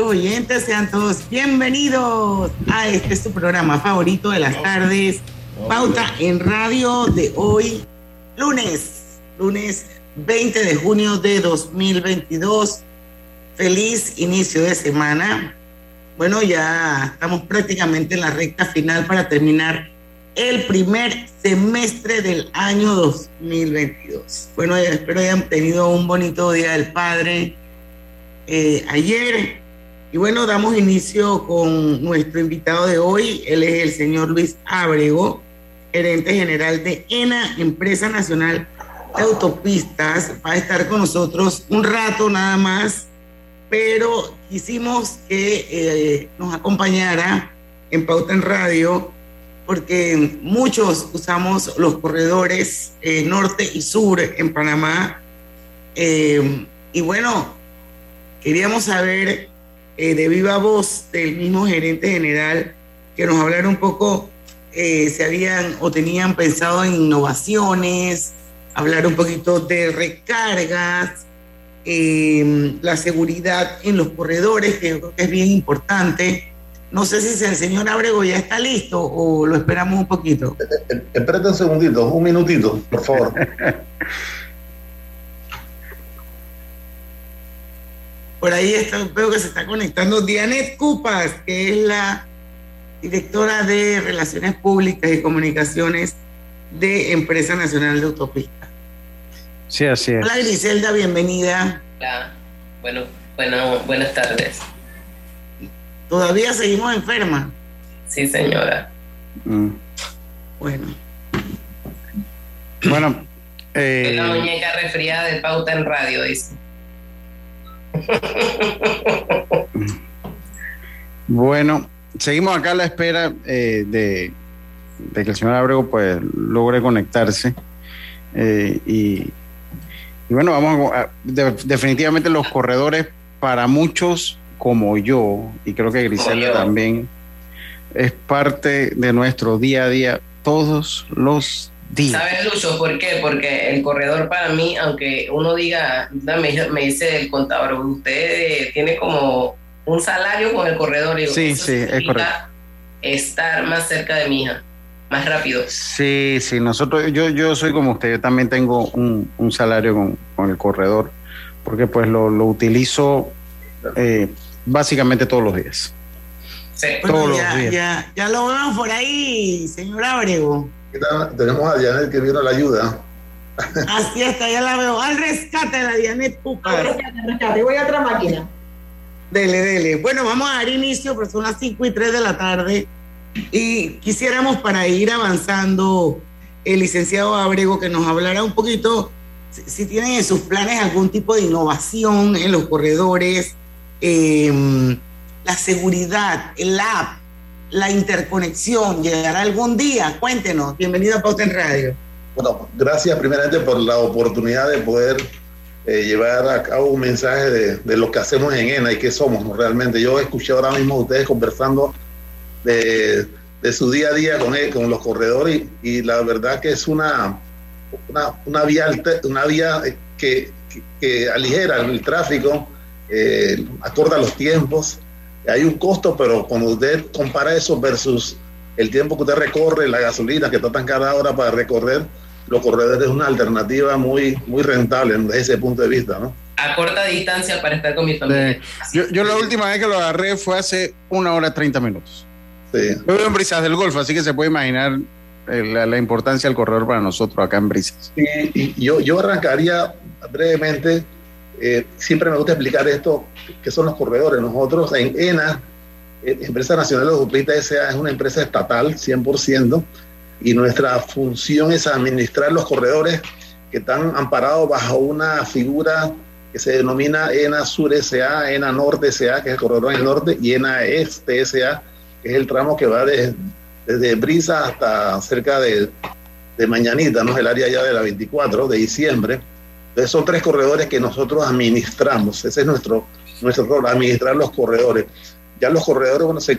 Amigos oyentes, sean todos bienvenidos a este su programa favorito de las tardes, Pauta en Radio de hoy, lunes, lunes 20 de junio de 2022. Feliz inicio de semana. Bueno, ya estamos prácticamente en la recta final para terminar el primer semestre del año 2022. Bueno, espero hayan tenido un bonito Día del Padre eh, ayer. Y bueno, damos inicio con nuestro invitado de hoy. Él es el señor Luis Ábrego, gerente general de ENA, Empresa Nacional de Autopistas. Va a estar con nosotros un rato nada más, pero quisimos que eh, nos acompañara en Pauta en Radio, porque muchos usamos los corredores eh, norte y sur en Panamá. y bueno, Queríamos saber eh, de viva voz del mismo gerente general que nos hablara un poco eh, si habían o tenían pensado en innovaciones, hablar un poquito de recargas, eh, la seguridad en los corredores, que creo que es bien importante. No sé si el señor Abrego ya está listo o lo esperamos un poquito. Espérate un segundito, un minutito, por favor. Por ahí está, veo que se está conectando Dianet Cupas, que es la directora de Relaciones Públicas y Comunicaciones de Empresa Nacional de Autopistas. Sí, así es. Hola Griselda, bienvenida. Hola, bueno, bueno, buenas tardes. ¿Todavía seguimos enfermas? Sí, señora. Mm. Bueno. Bueno. Eh... La muñeca resfriada de pauta en radio, dice. Bueno, seguimos acá a la espera eh, de, que el señor Abrego pues logre conectarse. Eh, y, bueno, vamos a, definitivamente los corredores para muchos como yo, y creo que Griselda también, es parte de nuestro día a día todos los ¿Sabes, Lucho, por qué? Porque el corredor para mí, aunque uno diga, me, dice el contador, usted tiene como un salario con el corredor. Y sí, sí, es correcto. Estar más cerca de mi hija, más rápido. Sí, sí, nosotros, yo, yo soy como usted, yo también tengo un, salario con, el corredor, porque pues lo, utilizo eh, básicamente todos los días. Sí. todos ya, los días. Ya, ya lo vemos por ahí, señor Abrego. Tenemos a Dianet que vino a la ayuda. Así está, ya la veo. Al rescate la Dianet Pupa. Al rescate, rescate. Voy a otra máquina. Dele, dele. Bueno, vamos a dar inicio, pero son las 5 y 3 de la tarde. Y quisiéramos para ir avanzando, el licenciado Abrego que nos hablara un poquito si, tienen en sus planes algún tipo de innovación en los corredores, em, la seguridad, el app, la interconexión llegará algún día? Cuéntenos. Bienvenido a Pauta en Radio. Bueno, gracias primeramente por la oportunidad de poder eh, llevar a cabo un mensaje de, lo que hacemos en ENA y qué somos realmente. Yo escuché ahora mismo a ustedes conversando de, su día a día con, con los corredores y, la verdad que es una, una, vía, una vía que, aligera el tráfico, eh, acorda los tiempos hay un costo, pero cuando usted compara eso versus el tiempo que usted recorre, la gasolina que está tan cada hora para recorrer, los corredores es una alternativa muy, muy rentable desde ese punto de vista, ¿no? A corta distancia para estar con mi familia. Yo, la última vez que lo agarré fue hace una hora treinta minutos. Sí. Yo vivo en Brisas del Golfo, así que se puede imaginar eh, la, importancia del corredor para nosotros acá en Brisas. y yo, yo arrancaría brevemente eh, siempre me gusta explicar esto, que son los corredores. Nosotros en ENA, eh, Empresa Nacional de Autopistas S.A. es una empresa estatal 100% y nuestra función es administrar los corredores que están amparados bajo una figura que se denomina ENA Sur SA, ENA Norte SA, que es el corredor en el norte, y ENA Este SA, que es el tramo que va desde, desde Brisa hasta cerca de, de Mañanita, ¿no? el área ya de la 24 de diciembre. Entonces son tres corredores que nosotros administramos, ese es nuestro, nuestro rol, administrar los corredores. Ya los corredores, bueno, se,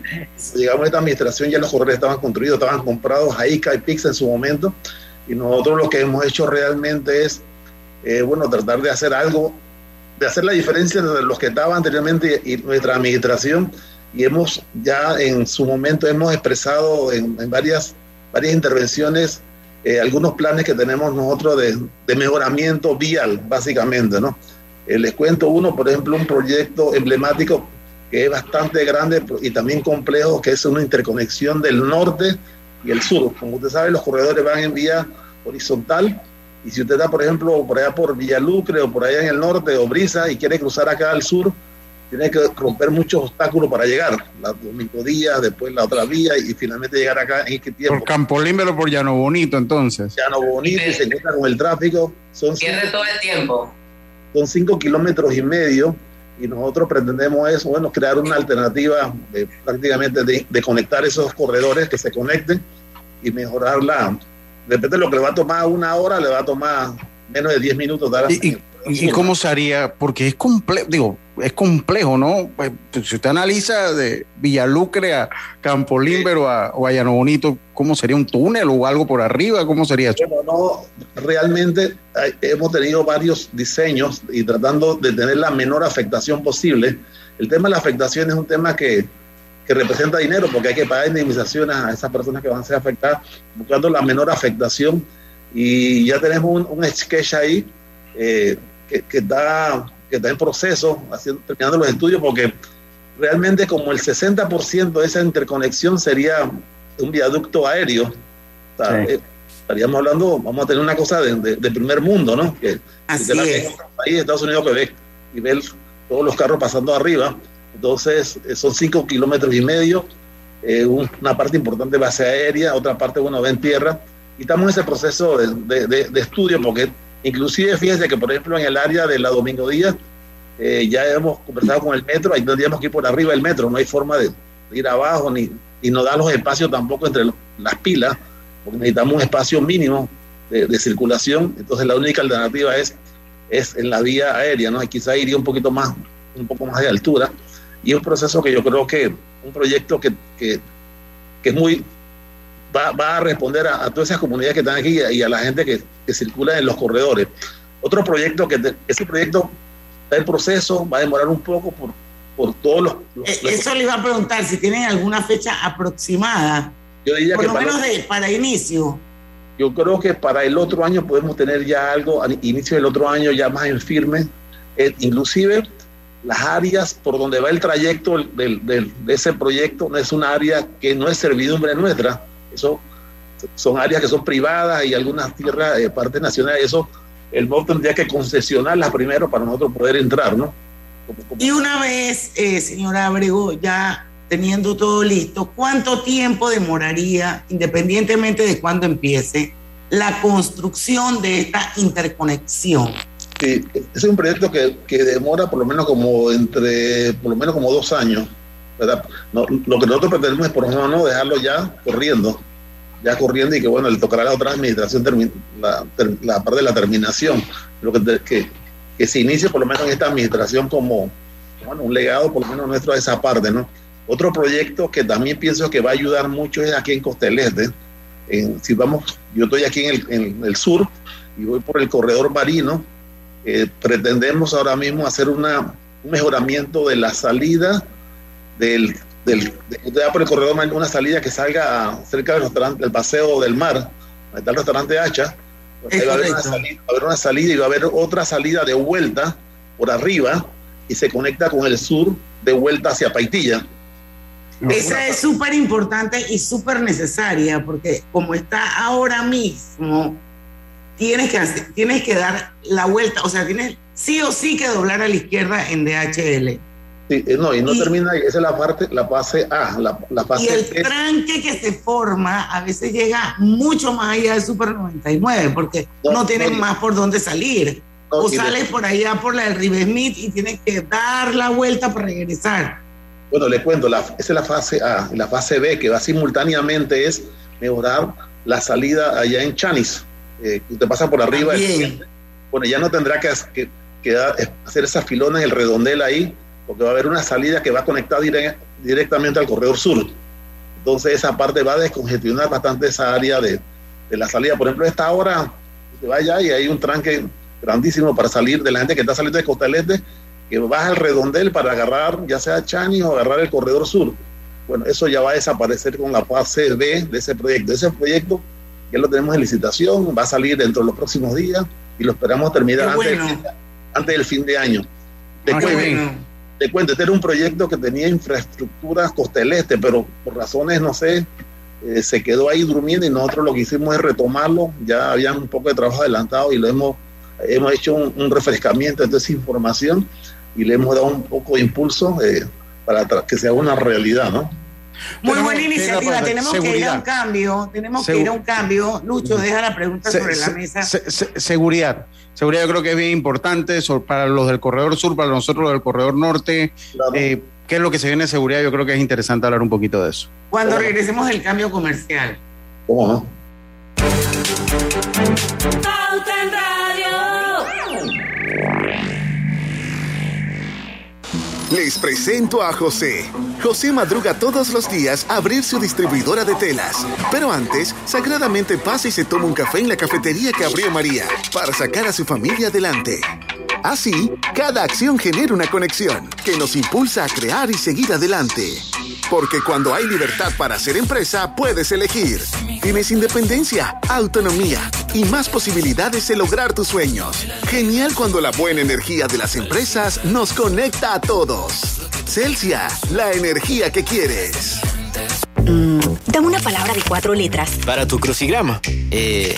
llegamos a esta administración, ya los corredores estaban construidos, estaban comprados a ICA y PIX en su momento, y nosotros lo que hemos hecho realmente es, eh, bueno, tratar de hacer algo, de hacer la diferencia entre los que estaban anteriormente y, nuestra administración, y hemos ya en su momento hemos expresado en, en varias, varias intervenciones eh, algunos planes que tenemos nosotros de, de mejoramiento vial, básicamente, ¿no? Eh, les cuento uno, por ejemplo, un proyecto emblemático que es bastante grande y también complejo, que es una interconexión del norte y el sur. Como usted sabe, los corredores van en vía horizontal y si usted está, por ejemplo, por allá por Villalucre o por allá en el norte o Brisa y quiere cruzar acá al sur, tiene que romper muchos obstáculos para llegar. La domingo día, después la otra vía y finalmente llegar acá en este tiempo. Por Campolimbero, por Llano Bonito, entonces. Llano Bonito y se encuentra con el tráfico. Son Pierde todo el tiempo. Son cinco kilómetros y medio y nosotros pretendemos eso, bueno, crear una alternativa de, prácticamente de, de, conectar esos corredores que se conecten y mejorar la... Depende de lo que le va a tomar una hora, le va a tomar menos de 10 minutos. Dar ¿Y, y, ¿Y cómo se haría? Porque es complejo, digo, es complejo, ¿no? Pues, si usted analiza de Villalucre a Campolimbero a, o a Llano Bonito, ¿cómo sería un túnel o algo por arriba? ¿Cómo sería eso? Bueno, no, realmente hay, hemos tenido varios diseños y tratando de tener la menor afectación posible. El tema de la afectación es un tema que, que representa dinero porque hay que pagar indemnizaciones a esas personas que van a ser afectadas, buscando la menor afectación. Y ya tenemos un, un sketch ahí eh, que, que, está, que está en proceso, haciendo, terminando los estudios, porque realmente como el 60% de esa interconexión sería un viaducto aéreo. O sea, sí. eh, estaríamos hablando, vamos a tener una cosa de, de, de primer mundo, ¿no? Que, Así que la, es. Ahí Estados Unidos que ve y ve el, todos los carros pasando arriba. Entonces, eh, son cinco kilómetros y medio, eh, una parte importante base aérea, otra parte, bueno, va en tierra. Y estamos en ese proceso de, de, de estudio porque Inclusive, fíjense que, por ejemplo, en el área de la Domingo Díaz, eh, ya hemos conversado con el metro, ahí tendríamos que ir por arriba del metro, no hay forma de, ir abajo, ni, y no da los espacios tampoco entre las pilas, porque necesitamos un espacio mínimo de, de, circulación, entonces la única alternativa es, es en la vía aérea, ¿no? Y quizá iría un poquito más, un poco más de altura, y es un proceso que yo creo que, un proyecto que, que, que es muy Va, va, a responder a, a, todas esas comunidades que están aquí y a, y a la gente que, que, circula en los corredores. Otro proyecto que te, ese proyecto está en proceso, va a demorar un poco por, por todos los, los Eso los... le iba a preguntar si tienen alguna fecha aproximada. Yo diría por que lo para, menos de, para inicio. Yo creo que para el otro año podemos tener ya algo, al inicio del otro año ya más en firme, eh, inclusive las áreas por donde va el trayecto del, del, de ese proyecto no es una área que no es servidumbre nuestra, eso son áreas que son privadas y algunas tierras de eh, partes nacionales. Eso el MOB tendría que concesionarlas primero para nosotros poder entrar, ¿no? Como, como... Y una vez, eh, señora Abrego, ya teniendo todo listo, ¿cuánto tiempo demoraría, independientemente de cuándo empiece, la construcción de esta interconexión? Sí, es un proyecto que, que demora por lo menos como entre, por lo menos como dos años. No, lo que nosotros pretendemos es por lo menos no dejarlo ya corriendo, ya corriendo y que bueno, le tocará a la otra administración la, la parte de la terminación, lo que, que, que, se inicie por lo menos en esta administración como bueno, un legado por lo menos nuestro a esa parte, ¿no? Otro proyecto que también pienso que va a ayudar mucho es aquí en Costeleste. En, si vamos, yo estoy aquí en el, en el, sur y voy por el corredor marino, eh, pretendemos ahora mismo hacer una, un mejoramiento de la salida del, del de, por el corredor una salida que salga cerca del restaurante del paseo del mar donde está el restaurante Hacha. Pues va, a haber una salida, va a haber una salida y va a haber otra salida de vuelta por arriba y se conecta con el sur de vuelta hacia Paitilla. Esa es súper importante y súper necesaria porque como está ahora mismo tienes que hacer, tienes que dar la vuelta o sea tienes sí o sí que doblar a la izquierda en DHL Sí, no, y no y, termina ahí, esa es la parte, la fase A, la, la fase Y el B. tranque que se forma a veces llega mucho más allá del Super 99, porque no, no tienen no, más por dónde salir. o sales por allá por la del River Smith y tienes que dar la vuelta para regresar. Bueno, le cuento, la, esa es la fase A. La fase B, que va simultáneamente, es mejorar la salida allá en Chanis. Eh, usted pasa por arriba. bueno, ya no tendrá que, que, hacer esas filones, el redondel ahí, porque va a haber una salida que va a conectar directamente al corredor sur. Entonces esa parte va a descongestionar bastante esa área de, de la salida. Por ejemplo, esta hora se va allá y hay un tranque grandísimo para salir de la gente que está saliendo de Costalete, que baja el redondel para agarrar ya sea Chani o agarrar el corredor sur. Bueno, eso ya va a desaparecer con la fase B de ese proyecto. Ese proyecto ya lo tenemos en licitación, va a salir dentro de los próximos días y lo esperamos terminar antes, del fin, antes, del fin de año. Te, cuento, te cuento, este era un proyecto que tenía infraestructuras costeleste, pero por razones, no sé, eh, se quedó ahí durmiendo y nosotros lo que hicimos es retomarlo. Ya había un poco de trabajo adelantado y lo hemos, hemos hecho un, refrescamiento de esa información y le hemos dado un poco de impulso eh, para que sea una realidad, ¿no? Muy buena iniciativa. Tenemos que ir a un cambio. Tenemos que ir a un cambio. Lucho, deja la pregunta sobre la mesa. seguridad. Seguridad yo creo que es bien importante para los del corredor sur, para nosotros los del corredor norte. Eh, ¿Qué es lo que se viene de seguridad? Yo creo que es interesante hablar un poquito de eso. Cuando regresemos del cambio comercial. ¿Cómo no? Les presento a José. José madruga todos los días a abrir su distribuidora de telas. Pero antes, sagradamente pasa y se toma un café en la cafetería que abrió María para sacar a su familia adelante. Así, cada acción genera una conexión que nos impulsa a crear y seguir adelante. Porque cuando hay libertad para hacer empresa, puedes elegir. Tienes independencia, autonomía y más posibilidades de lograr tus sueños. Genial cuando la buena energía de las empresas nos conecta a todos. Celsia, la energía que quieres. Mm, dame una palabra de cuatro letras. Para tu crucigrama. Eh.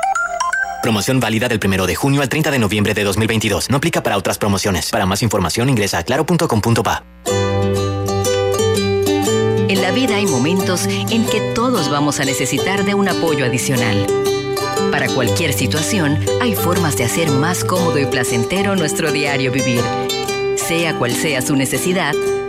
Promoción válida del 1 de junio al 30 de noviembre de 2022. No aplica para otras promociones. Para más información ingresa a claro.com.pa. En la vida hay momentos en que todos vamos a necesitar de un apoyo adicional. Para cualquier situación, hay formas de hacer más cómodo y placentero nuestro diario vivir. Sea cual sea su necesidad,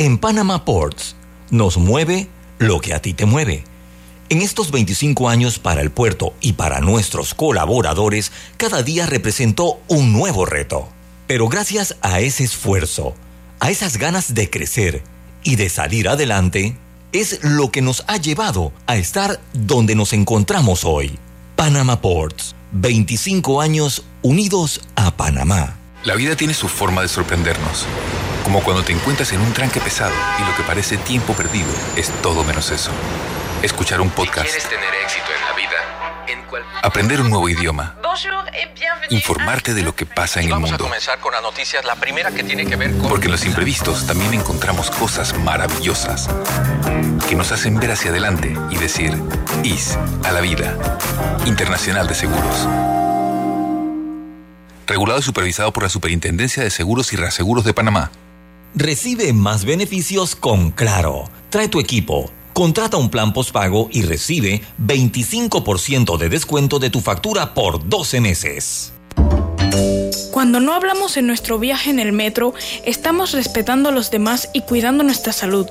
En Panama Ports nos mueve lo que a ti te mueve. En estos 25 años para el puerto y para nuestros colaboradores, cada día representó un nuevo reto. Pero gracias a ese esfuerzo, a esas ganas de crecer y de salir adelante, es lo que nos ha llevado a estar donde nos encontramos hoy. Panama Ports, 25 años unidos a Panamá. La vida tiene su forma de sorprendernos como cuando te encuentras en un tranque pesado y lo que parece tiempo perdido es todo menos eso. Escuchar un podcast. quieres tener éxito en la vida, aprender un nuevo idioma. Informarte de lo que pasa en el mundo. Vamos a comenzar con las noticias, la primera que tiene que ver con... Porque en los imprevistos también encontramos cosas maravillosas que nos hacen ver hacia adelante y decir, IS a la vida. Internacional de Seguros regulado y supervisado por la Superintendencia de Seguros y Reaseguros de Panamá. Recibe más beneficios con Claro. Trae tu equipo. Contrata un plan postpago y recibe 25% de descuento de tu factura por 12 meses. Cuando no hablamos en nuestro viaje en el metro, estamos respetando a los demás y cuidando nuestra salud.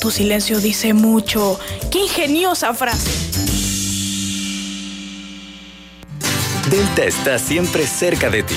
Tu silencio dice mucho. ¡Qué ingeniosa frase! Delta está siempre cerca de ti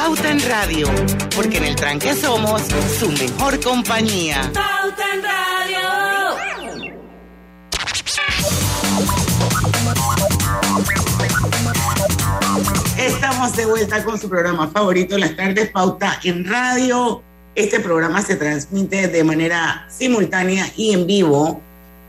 Pauta en Radio, porque en el tranque somos su mejor compañía. Pauta en Radio. Estamos de vuelta con su programa favorito, Las Tardes Pauta en Radio. Este programa se transmite de manera simultánea y en vivo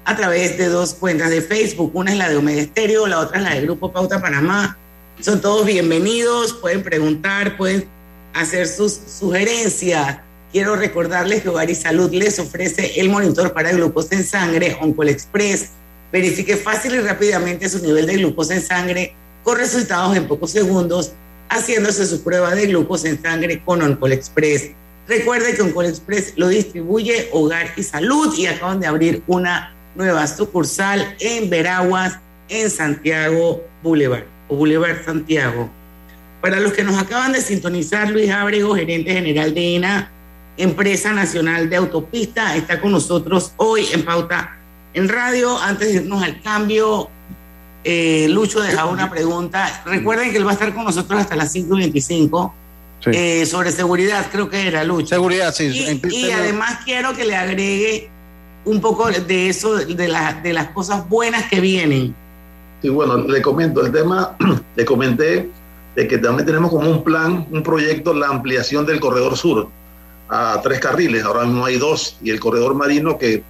a través de dos cuentas de Facebook. Una es la de Omega Estéreo, la otra es la del Grupo Pauta Panamá. Son todos bienvenidos, pueden preguntar, pueden hacer sus sugerencias. Quiero recordarles que Hogar y Salud les ofrece el monitor para glucosa en sangre Oncol Express. Verifique fácil y rápidamente su nivel de glucosa en sangre con resultados en pocos segundos, haciéndose su prueba de glucosa en sangre con Oncol Express. Recuerde que Oncol Express lo distribuye Hogar y Salud y acaban de abrir una nueva sucursal en Veraguas, en Santiago Boulevard, o Boulevard Santiago. Para los que nos acaban de sintonizar, Luis Ábrego, gerente general de ENA, Empresa Nacional de Autopista, está con nosotros hoy en Pauta en Radio. Antes de irnos al cambio, eh, Lucho dejaba una pregunta. Recuerden que él va a estar con nosotros hasta las 5.25 Sí. eh, sobre seguridad, creo que era Lucho. Seguridad, sí. Y, y además quiero que le agregue un poco de eso, de, la- de las cosas buenas que vienen. Sí, bueno, le comento el tema, le comenté de que también tenemos como un plan, un proyecto, la ampliación del corredor sur a tres carriles, ahora mismo hay dos, y el corredor marino que,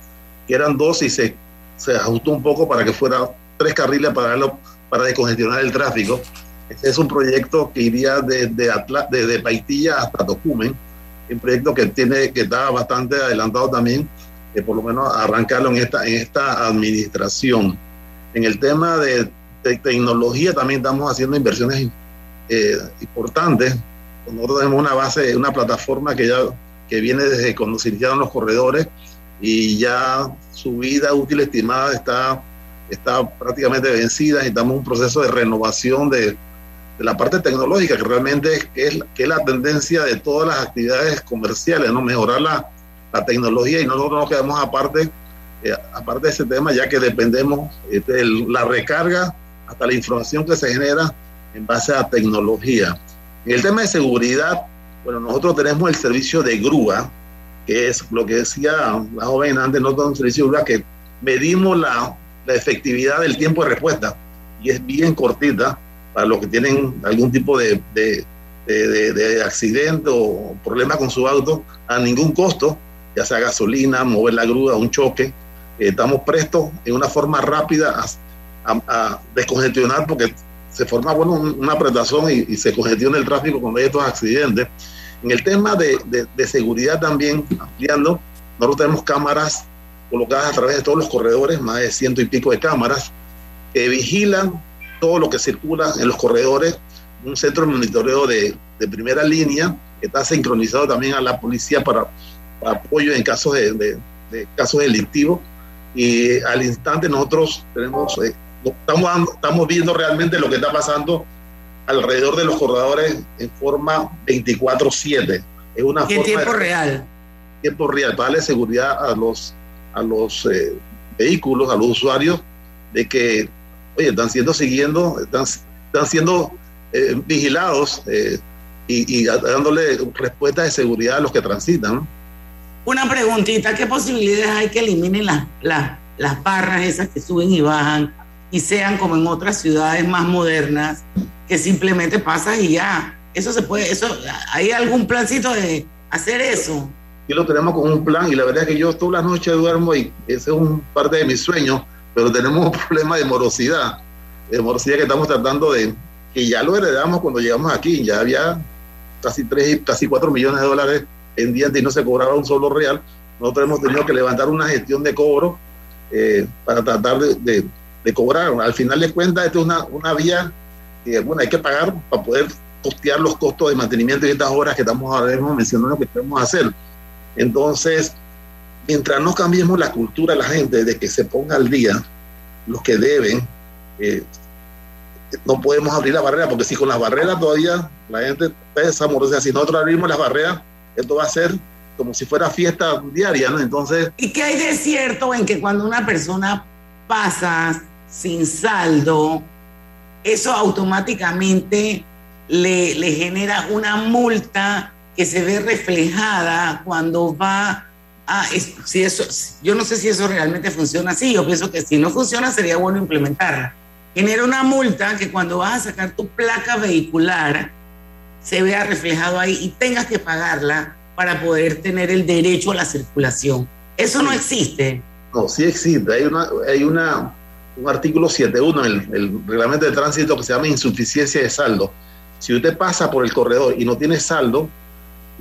que eran dos y se, se ajustó un poco para que fuera tres carriles para, darlo- para descongestionar el tráfico. Es un proyecto que iría desde, Atla- desde Paitilla hasta Tocumen, un proyecto que, tiene, que está bastante adelantado también, que por lo menos arrancarlo en esta, en esta administración. En el tema de, de tecnología también estamos haciendo inversiones eh, importantes. Nosotros tenemos una base, una plataforma que ya que viene desde cuando se iniciaron los corredores y ya su vida útil estimada está, está prácticamente vencida en un proceso de renovación de, de la parte tecnológica, que realmente es, que es, que es la tendencia de todas las actividades comerciales, ¿no? mejorar la, la tecnología y nosotros nos quedamos aparte, eh, aparte de ese tema, ya que dependemos de la recarga hasta la información que se genera en base a tecnología. En el tema de seguridad, bueno, nosotros tenemos el servicio de grúa, que es lo que decía la joven antes, nosotros un servicio de grúa que medimos la, la efectividad del tiempo de respuesta y es bien cortita para los que tienen algún tipo de, de, de, de accidente o problema con su auto a ningún costo, ya sea gasolina, mover la grúa, un choque. Eh, estamos prestos en una forma rápida a, a, a descongestionar porque se forma bueno, un- una apretación y, y se congestiona el tráfico cuando hay estos accidentes. En el tema de, de- de seguridad también, ampliando, nosotros tenemos cámaras colocadas a través de todos los corredores, más de ciento y pico de cámaras, que vigilan todo lo que circula en los corredores, un centro de monitoreo de, de primera línea, que está sincronizado también a la policía para, para apoyo en casos de, de- de casos delictivos. Y al instante nosotros tenemos, eh, estamos, estamos viendo realmente lo que está pasando alrededor de los corredores en forma 24/7. Es una Y en forma tiempo de- real. tiempo real para darle seguridad a los a los eh, vehículos, a los usuarios, de que oye, están siendo siguiendo, están, están siendo eh, vigilados eh, y, y dándole respuesta de seguridad a los que transitan. Una preguntita, ¿qué posibilidades hay que eliminen las, las, las barras esas que suben y bajan y sean como en otras ciudades más modernas, que simplemente pasas y ya? Eso se puede, eso, ¿hay algún plancito de hacer eso? Y lo tenemos con un plan y la verdad es que yo toda la noche duermo y ese es un parte de mis sueños, pero tenemos un problema de morosidad, de morosidad que estamos tratando de, que ya lo heredamos cuando llegamos aquí, ya había casi 3, casi 4 millones de dólares pendientes y no se cobraba un solo real. Nosotros hemos tenido que levantar una gestión de cobro eh, para tratar de, de- de cobrar. Al final de cuentas, esto es una, una vía que bueno, hay que pagar para poder costear los costos de mantenimiento de estas horas que estamos ahora mismo mencionando que podemos hacer. Entonces, mientras no cambiemos la cultura de la gente de que se ponga al día los que deben, eh, no podemos abrir la barrera, porque si con las barreras todavía la gente pesa, si nosotros abrimos las barreras, esto va a ser como si fuera fiesta diaria, ¿no? Entonces... ¿Y qué hay de cierto en que cuando una persona pasa sin saldo, eso automáticamente le, le genera una multa que se ve reflejada cuando va a... Si eso, yo no sé si eso realmente funciona así, yo pienso que si no funciona sería bueno implementarla. Genera una multa que cuando vas a sacar tu placa vehicular se vea reflejado ahí y tengas que pagarla para poder tener el derecho a la circulación. Eso no existe. No, sí existe. Hay, una, hay una, un artículo 7.1 en el, reglamento de tránsito que se llama insuficiencia de saldo. Si usted pasa por el corredor y no tiene saldo,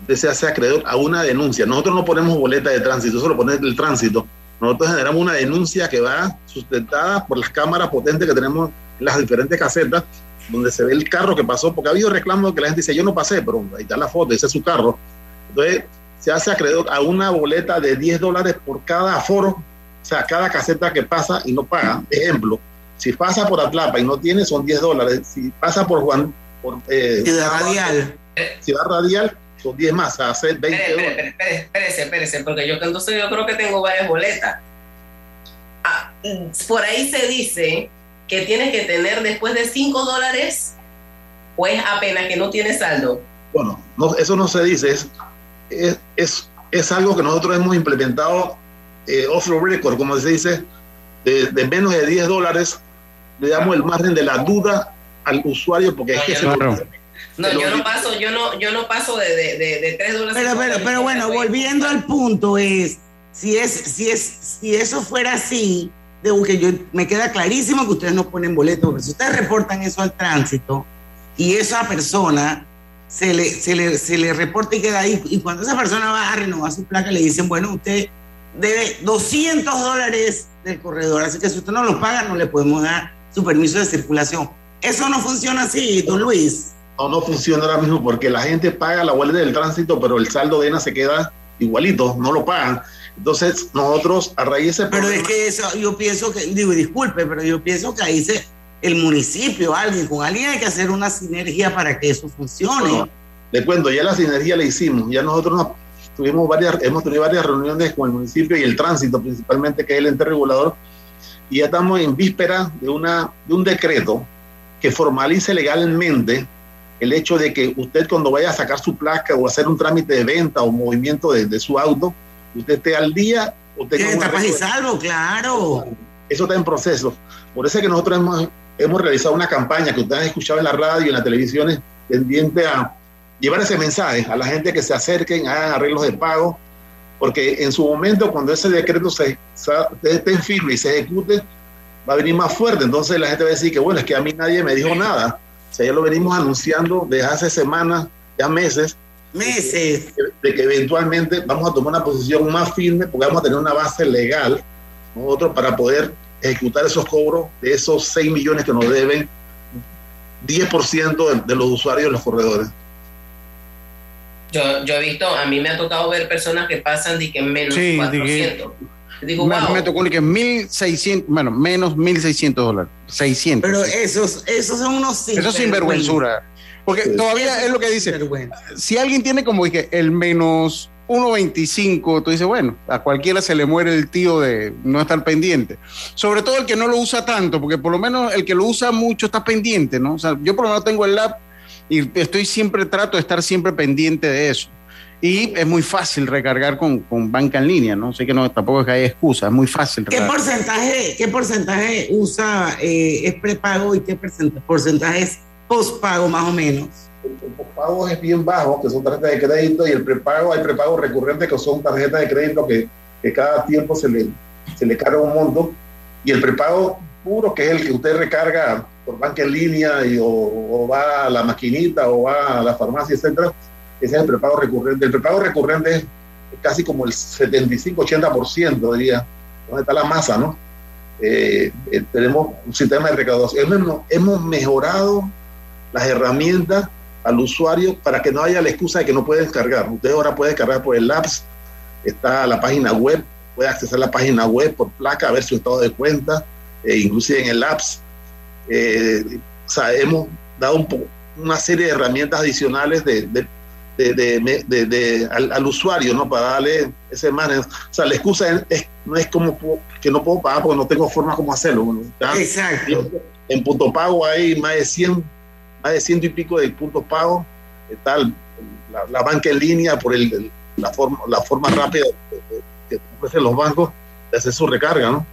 usted se hace acreedor a una denuncia. Nosotros no ponemos boleta de tránsito, eso lo pone el tránsito. Nosotros generamos una denuncia que va sustentada por las cámaras potentes que tenemos en las diferentes casetas, donde se ve el carro que pasó, porque ha habido reclamos que la gente dice, yo no pasé, pero ahí está la foto, ese es su carro. Entonces, se hace acreedor a una boleta de 10 dólares por cada aforo, o sea, cada caseta que pasa y no paga. Ejemplo, si pasa por Atlapa y no tiene, son 10 dólares. Si pasa por Juan, por eh, Ciudad Radial, Ciudad Radial, son 10 más, hace 20 espérese, dólares. Espérese, espérese, porque yo entonces yo creo que tengo varias boletas. Ah, por ahí se dice que tienes que tener después de 5 dólares, pues apenas que no tienes saldo. Bueno, no, eso no se dice, es es, es, es algo que nosotros hemos implementado eh, off record, como se dice, de, de, menos de 10 dólares, le damos el margen de la duda al usuario porque no, es que se no. No, yo no paso, yo no, yo no paso de, de, de, de 3 dólares. Pero, pero, pero bueno, volviendo al punto es, si es, si es, si eso fuera así, de que yo me queda clarísimo que ustedes no ponen boletos, porque si ustedes reportan eso al tránsito y esa persona se le, se le, se le reporta y queda ahí. Y cuando esa persona va a renovar su placa, le dicen, bueno, usted debe 200 dólares del corredor, así que si usted no lo paga, no le podemos dar su permiso de circulación. Eso no funciona así, don Luis. No, no funciona ahora mismo porque la gente paga la vuelta del tránsito, pero el saldo de ENA se queda igualito, no lo pagan. Entonces, nosotros a raíz de ese Pero es que eso, yo pienso que, digo, disculpe, pero yo pienso que ahí se, el municipio, alguien, con alguien hay que hacer una sinergia para que eso funcione. No, le cuento, ya la sinergia la hicimos, ya nosotros nos, tuvimos varias, hemos tenido varias reuniones con el municipio y el tránsito principalmente, que es el ente regulador, y ya estamos en víspera de, una, de un decreto que formalice legalmente el hecho de que usted cuando vaya a sacar su placa o hacer un trámite de venta o movimiento de, de su auto, usted esté al día. Usted está y salvo, claro. Eso está en proceso. Por eso es que nosotros hemos, hemos realizado una campaña que ustedes han escuchado en la radio y en las televisiones tendiente a llevar ese mensaje a la gente que se acerquen, hagan arreglos de pago, porque en su momento cuando ese decreto se, esté en firme y se ejecute, va a venir más fuerte. Entonces la gente va a decir que bueno, es que a mí nadie me dijo nada. O sea, ya lo venimos anunciando desde hace semanas, ya meses. Meses. De, de que eventualmente vamos a tomar una posición más firme porque vamos a tener una base legal nosotros para poder ejecutar esos cobros de esos 6 millones que nos deben 10% de, de los usuarios de los corredores. Yo, yo he visto, a mí me ha tocado ver personas que pasan de que menos Sí, 400. Digo, me, wow. me tocó que 1.600, bueno, menos 1.600 dólares, 600. Pero esos, esos son unos Eso es sinvergüenzura. Porque todavía es lo que dice. Si alguien tiene como dije, el menos 1.25, tú dices, bueno, a cualquiera se le muere el tío de no estar pendiente. Sobre todo el que no lo usa tanto, porque por lo menos el que lo usa mucho está pendiente, ¿no? O sea, yo por lo menos tengo el app y estoy siempre, trato de estar siempre pendiente de eso. Y es muy fácil recargar con, con banca en línea, ¿no? Sé que no, tampoco es que haya excusa, es muy fácil. ¿Qué recargar. porcentaje, qué porcentaje usa, eh, es prepago y qué porcentaje, porcentaje es postpago más o menos? El, postpago es bien bajo, que son tarjetas de crédito, y el prepago, hay prepagos recurrentes que son tarjetas de crédito que, que cada tiempo se le, se le carga un monto, y el prepago puro, que es el que usted recarga por banca en línea y, o, o va a la maquinita o va a la farmacia, etcétera, ese es el prepago recurrente. El prepago recurrente es casi como el 75-80%, diría, donde está la masa, ¿no? Eh, eh, tenemos un sistema de recaudación. Hemos, hemos mejorado las herramientas al usuario para que no haya la excusa de que no puede descargar. Usted ahora puede descargar por el apps, está la página web, puede acceder a la página web por placa, a ver su estado de cuenta, e inclusive en el apps. Eh, o sea, hemos dado un una serie de herramientas adicionales de, de, de, al, usuario, ¿no? Para darle ese manejo. O sea, la excusa es, no es como que no puedo pagar porque no tengo forma como hacerlo. Exacto. En punto pago hay más de 100, más de ciento y pico de puntos pago. Está la, la, banca en línea por el, la, forma, la forma rápida que ofrecen los bancos de hacer su recarga, ¿no?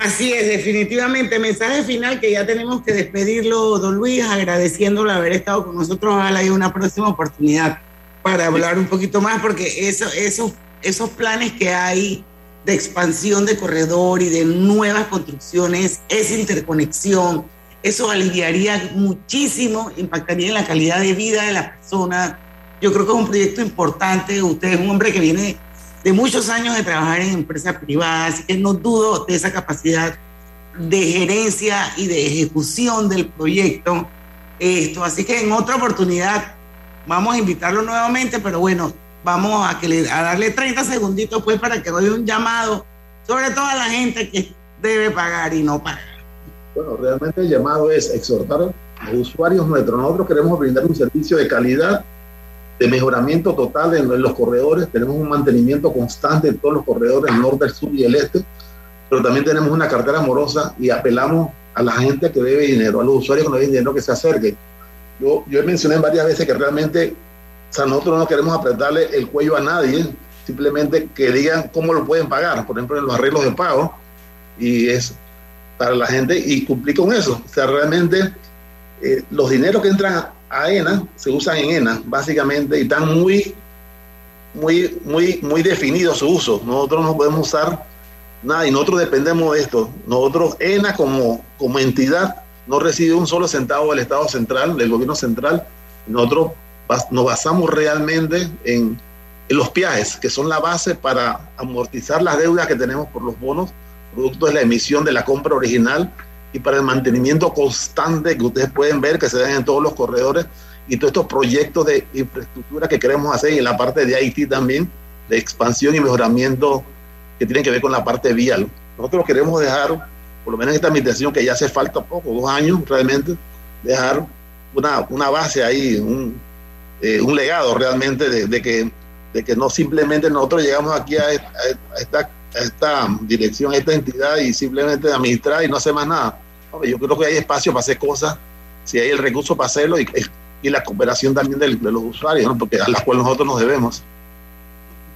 Así es, definitivamente. Mensaje final que ya tenemos que despedirlo, don Luis, agradeciéndole haber estado con nosotros. Ojalá haya una próxima oportunidad para hablar un poquito más, porque eso, eso, esos planes que hay de expansión de corredor y de nuevas construcciones, esa interconexión, eso aliviaría muchísimo, impactaría en la calidad de vida de las personas. Yo creo que es un proyecto importante. Usted es un hombre que viene de muchos años de trabajar en empresas privadas, así que no dudo de esa capacidad de gerencia y de ejecución del proyecto. Esto, así que en otra oportunidad vamos a invitarlo nuevamente, pero bueno, vamos a, que le, a darle 30 segunditos pues para que doy un llamado, sobre todo a la gente que debe pagar y no pagar. Bueno, realmente el llamado es exhortar a los usuarios nuestros. Nosotros queremos brindar un servicio de calidad de mejoramiento total en, los corredores. Tenemos un mantenimiento constante en todos los corredores, el norte, el sur y el este, pero también tenemos una cartera amorosa y apelamos a la gente que debe dinero, a los usuarios que no deben dinero que se acerquen. Yo, yo mencioné varias veces que realmente, nosotros no queremos apretarle el cuello a nadie, simplemente que digan cómo lo pueden pagar, por ejemplo, en los arreglos de pago, y es para la gente y cumplir con eso. O sea, realmente eh, los dineros que entran a ENA se usan en ENA, básicamente, y están muy, muy, muy, muy definidos su uso. Nosotros no podemos usar nada y nosotros dependemos de esto. Nosotros, ENA como, como entidad, no recibe un solo centavo del Estado central, del gobierno central. Nosotros nos basamos realmente en, los viajes, que son la base para amortizar las deudas que tenemos por los bonos, producto de la emisión de la compra original y para el mantenimiento constante que ustedes pueden ver que se dan en todos los corredores y todos estos proyectos de infraestructura que queremos hacer y en la parte de IT también, de expansión y mejoramiento que tienen que ver con la parte vial. Nosotros queremos dejar, por lo menos en esta administración que ya hace falta poco, dos años realmente, dejar una, una base ahí, un, eh, un legado realmente de, de, que, de que no simplemente nosotros llegamos aquí a, a esta esta dirección, a esta entidad y simplemente administrar y no hacer más nada. yo creo que hay espacio para hacer cosas, si hay el recurso para hacerlo y, y la cooperación también de, los usuarios, porque a las cuales nosotros nos debemos.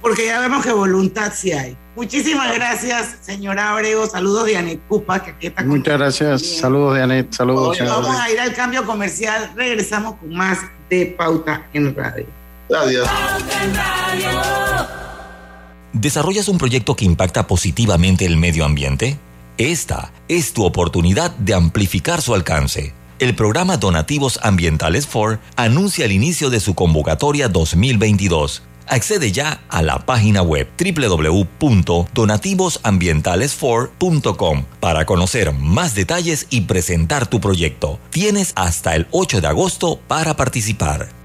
Porque ya vemos que voluntad sí hay. Muchísimas gracias, señora Abrego. Saludos de Anet Cupa, que aquí está. Muchas gracias. Saludos de Anet. Saludos. vamos a ir al cambio comercial. Regresamos con más de Pauta en Radio. Gracias. Pauta en Radio. ¿Desarrollas un proyecto que impacta positivamente el medio ambiente? Esta es tu oportunidad de amplificar su alcance. El programa Donativos Ambientales for anuncia el inicio de su convocatoria 2022. Accede ya a la página web www.donativosambientalesfor.com para conocer más detalles y presentar tu proyecto. Tienes hasta el 8 de agosto para participar.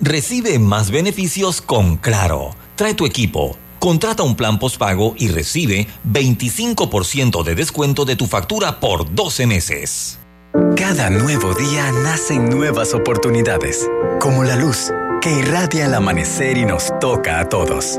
Recibe más beneficios con Claro. Trae tu equipo. Contrata un plan postpago y recibe 25% de descuento de tu factura por 12 meses. Cada nuevo día nacen nuevas oportunidades, como la luz que irradia al amanecer y nos toca a todos.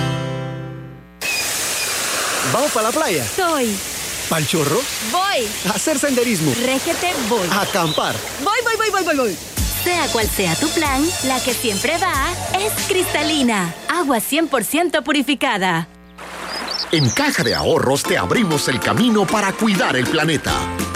¿Vamos para la playa? Soy. ¿Pal chorro? Voy. A hacer senderismo. Régete, voy. A acampar. Voy, voy, voy, voy, voy, voy. Sea cual sea tu plan, la que siempre va es cristalina. Agua 100% purificada. En Caja de Ahorros te abrimos el camino para cuidar el planeta.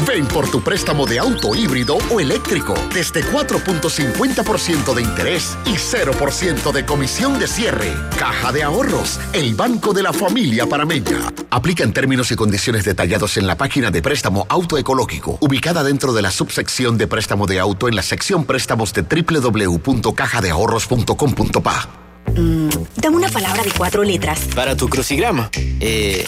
Ven por tu préstamo de auto híbrido o eléctrico desde 4.50% de interés y 0% de comisión de cierre. Caja de Ahorros, el banco de la familia parameña. Aplica en términos y condiciones detallados en la página de préstamo autoecológico, ubicada dentro de la subsección de préstamo de auto en la sección préstamos de www.cajadeahorros.com.pa. Mm, dame una palabra de cuatro letras. Para tu crucigrama. Eh,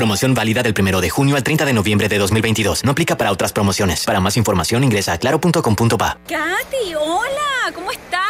Promoción válida del 1 de junio al 30 de noviembre de 2022. No aplica para otras promociones. Para más información ingresa a claro.com.pa. Katy, hola, ¿cómo estás?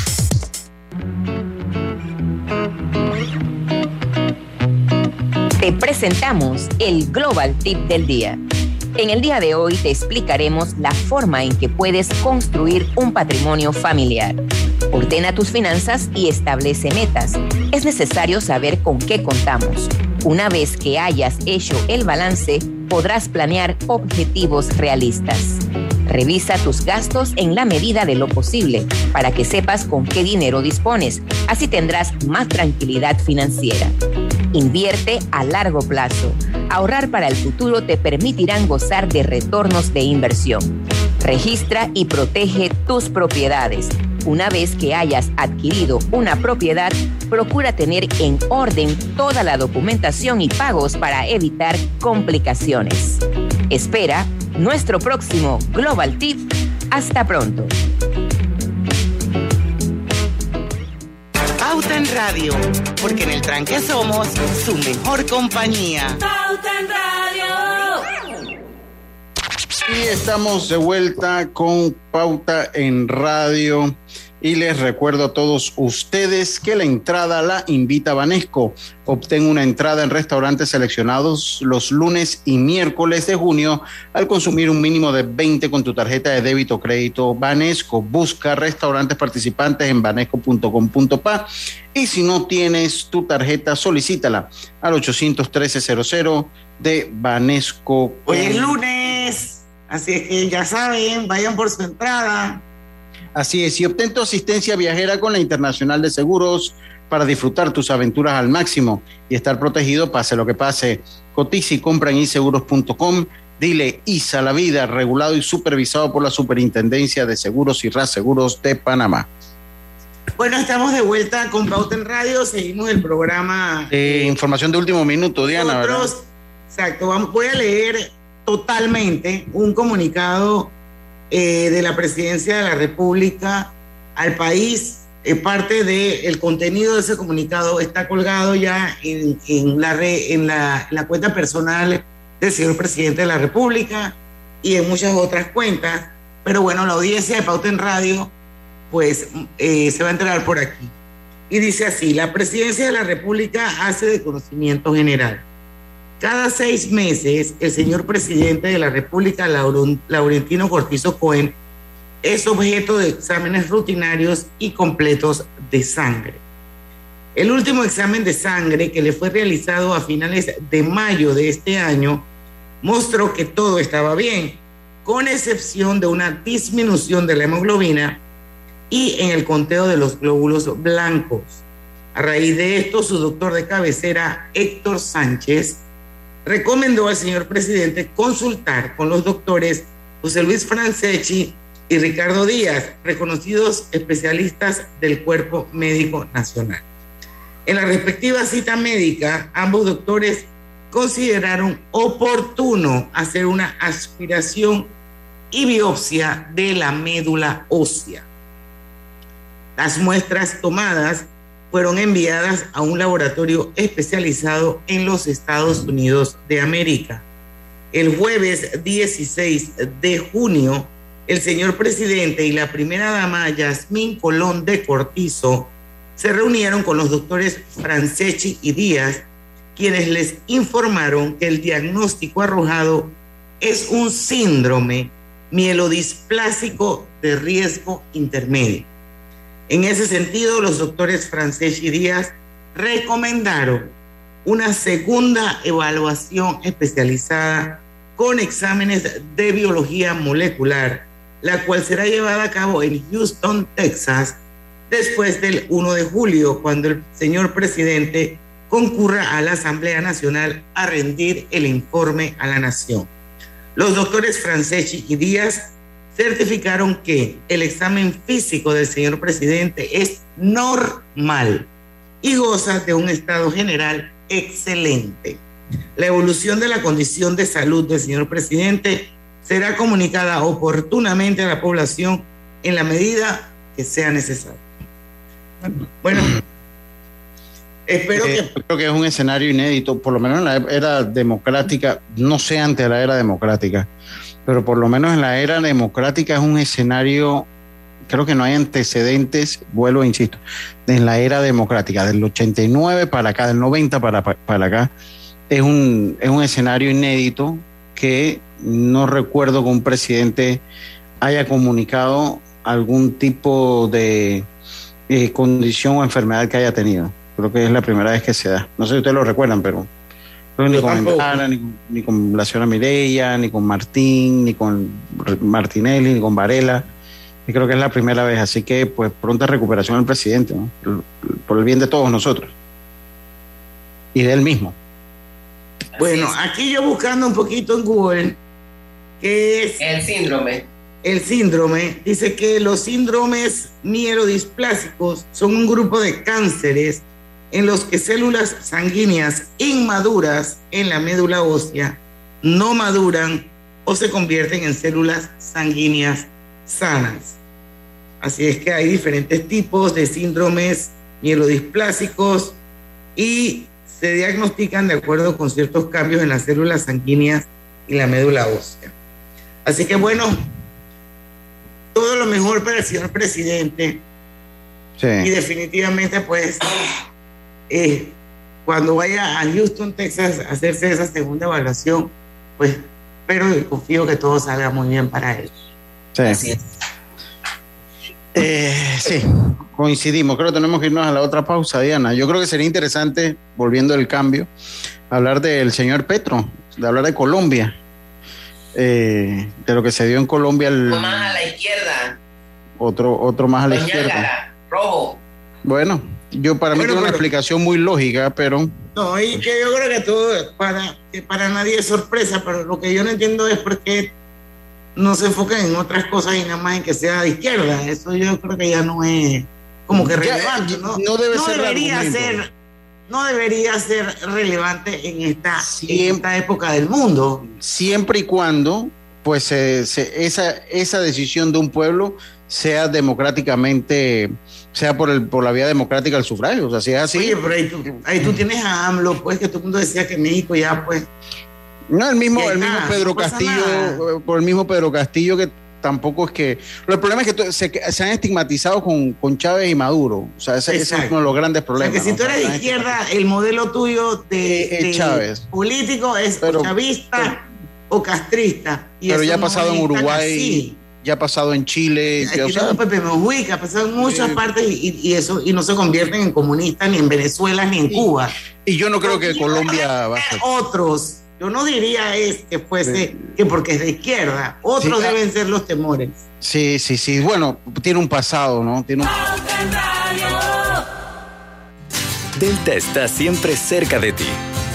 Te presentamos el Global Tip del Día. En el día de hoy te explicaremos la forma en que puedes construir un patrimonio familiar. Ordena tus finanzas y establece metas. Es necesario saber con qué contamos. Una vez que hayas hecho el balance, podrás planear objetivos realistas. Revisa tus gastos en la medida de lo posible para que sepas con qué dinero dispones. Así tendrás más tranquilidad financiera. Invierte a largo plazo. Ahorrar para el futuro te permitirán gozar de retornos de inversión. Registra y protege tus propiedades. Una vez que hayas adquirido una propiedad, procura tener en orden toda la documentación y pagos para evitar complicaciones. Espera nuestro próximo Global Tip. Hasta pronto. Pauta en Radio, porque en el tranque somos su mejor compañía. Pauta en Radio. Y estamos de vuelta con Pauta en Radio. Y les recuerdo a todos ustedes que la entrada la invita Vanesco. Obtén una entrada en restaurantes seleccionados los lunes y miércoles de junio al consumir un mínimo de 20 con tu tarjeta de débito o crédito Vanesco. Busca restaurantes participantes en vanesco.com.pa y si no tienes tu tarjeta, solicítala al 813-00 de Vanesco. Hoy es lunes, así es que ya saben, vayan por su entrada. Así es, y obtén tu asistencia viajera con la Internacional de Seguros para disfrutar tus aventuras al máximo y estar protegido pase lo que pase. Cotiza y compra en inseguros.com Dile ISA la vida, regulado y supervisado por la Superintendencia de Seguros y Reaseguros de Panamá. Bueno, estamos de vuelta con Pauta en Radio, seguimos el programa. Eh, información de último minuto, Diana. Nosotros, exacto, vamos, voy a leer totalmente un comunicado eh, de la Presidencia de la República al país. Eh, parte del contenido de ese comunicado está colgado ya en, la, re, en la cuenta personal del señor presidente de la República y en muchas otras cuentas. Pero bueno, la audiencia de Pauta en Radio, pues eh, se va a enterar por aquí. Y dice así, la presidencia de la República hace de conocimiento general. Cada seis meses, el señor presidente de la República, Laurentino Cortizo Cohen, es objeto de exámenes rutinarios y completos de sangre. El último examen de sangre que le fue realizado a finales de mayo de este año mostró que todo estaba bien, con excepción de una disminución de la hemoglobina y en el conteo de los glóbulos blancos. A raíz de esto, su doctor de cabecera, Héctor Sánchez, recomendó al señor presidente consultar con los doctores José Luis Franceschi y Ricardo Díaz, reconocidos especialistas del Cuerpo Médico Nacional. En la respectiva cita médica, ambos doctores consideraron oportuno hacer una aspiración y biopsia de la médula ósea. Las muestras tomadas fueron enviadas a un laboratorio especializado en los Estados Unidos de América. El jueves 16 de junio, el señor presidente y la primera dama Yasmín Colón de Cortizo se reunieron con los doctores Franceschi y Díaz quienes les informaron que el diagnóstico arrojado es un síndrome mielodisplásico de riesgo intermedio. En ese sentido, los doctores Francés y Díaz recomendaron una segunda evaluación especializada con exámenes de biología molecular, la cual será llevada a cabo en Houston, Texas, después del 1 de julio, cuando el señor presidente concurra a la Asamblea Nacional a rendir el informe a la Nación. Los doctores Franceschi y Díaz certificaron que el examen físico del señor presidente es normal y goza de un estado general excelente. La evolución de la condición de salud del señor presidente será comunicada oportunamente a la población en la medida que sea necesario. Bueno, Espero eh, que... Creo que es un escenario inédito, por lo menos en la era democrática, no sé ante la era democrática, pero por lo menos en la era democrática es un escenario, creo que no hay antecedentes, vuelvo, insisto, en la era democrática, del 89 para acá, del 90 para, para acá, es un, es un escenario inédito que no recuerdo que un presidente haya comunicado algún tipo de eh, condición o enfermedad que haya tenido. Creo que es la primera vez que se da. No sé si ustedes lo recuerdan, pero ni con, ni, con la señora Mireya, ni con Martín, ni con Martinelli, ni con Varela. Y creo que es la primera vez. Así que, pues, pronta recuperación al presidente, por el bien de todos nosotros. Y de él mismo. Bueno, aquí yo buscando un poquito en Google, ¿qué es? El síndrome. El síndrome dice que los síndromes mielodisplásicos son un grupo de cánceres en los que células sanguíneas inmaduras en la médula ósea no maduran o se convierten en células sanguíneas sanas. Así es que hay diferentes tipos de síndromes mielodisplásicos y se diagnostican de acuerdo con ciertos cambios en las células sanguíneas y la médula ósea. Así que bueno, todo lo mejor para el señor presidente. Y definitivamente pues eh, cuando vaya a Houston, Texas, a hacerse esa segunda evaluación, pues pero confío que todo salga muy bien para él. Sí. Eh, sí, coincidimos. Creo que tenemos que irnos a la otra pausa, Diana. Yo creo que sería interesante, volviendo al cambio, hablar del señor Petro, de hablar de Colombia, eh, de lo que se dio en Colombia. más a la izquierda. Otro, otro más a la izquierda. Rojo. Bueno, Yo para mí tiene una explicación muy lógica, pero No, y que yo creo que todo para, que para nadie es sorpresa, pero lo que yo no entiendo es por qué no se enfocan en otras cosas y nada más en que sea de izquierda. Eso yo creo que ya no es como que relevante, ¿no? no debe ser el debería argumento. ser, no debería ser relevante en esta, en esta época del mundo. siempre y cuando pues se- esa, esa decisión de un pueblo sea democráticamente, sea por, el, por la vía democrática del sufragio. O sea, si es así. Oye, pero ahí tú, ahí tú tienes a AMLO, pues que todo el mundo decía que México ya, pues. No, el mismo, el mismo Pedro Castillo, nada. eh, por el mismo Pedro Castillo que tampoco es que. El problema es que se, se han estigmatizado con, con Chávez y Maduro. O sea, ese, ese es uno de los grandes O sea, problemas. que si ¿no? tú eres de izquierda, el modelo tuyo de, Es de Chávez. político es o chavista o castrista. Y Pero ya ha pasado en Uruguay, así. Ya ha pasado en Chile. Ya, o sea, tenemos Pepe Mujica, ha pasado en muchas partes y, y eso y no se convierten en comunistas ni en Venezuela ni en Cuba. y yo no creo que Aquí Colombia va a ser. Otros, yo no diría es que fuese que porque es de izquierda, otros Sí, ah. deben ser los temores. Sí, sí, sí. Bueno, tiene un pasado, ¿no? Tiene un... Delta está siempre cerca de ti,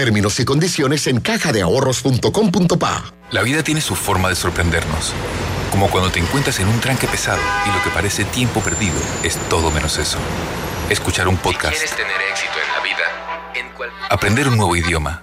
Términos y condiciones en cajadeahorros.com.pa. La vida tiene su forma de sorprendernos. Como cuando te encuentras en un tranque pesado y lo que parece tiempo perdido es todo menos eso. Escuchar un podcast, ¿Quieres tener éxito en la vida? En cual... aprender un nuevo idioma,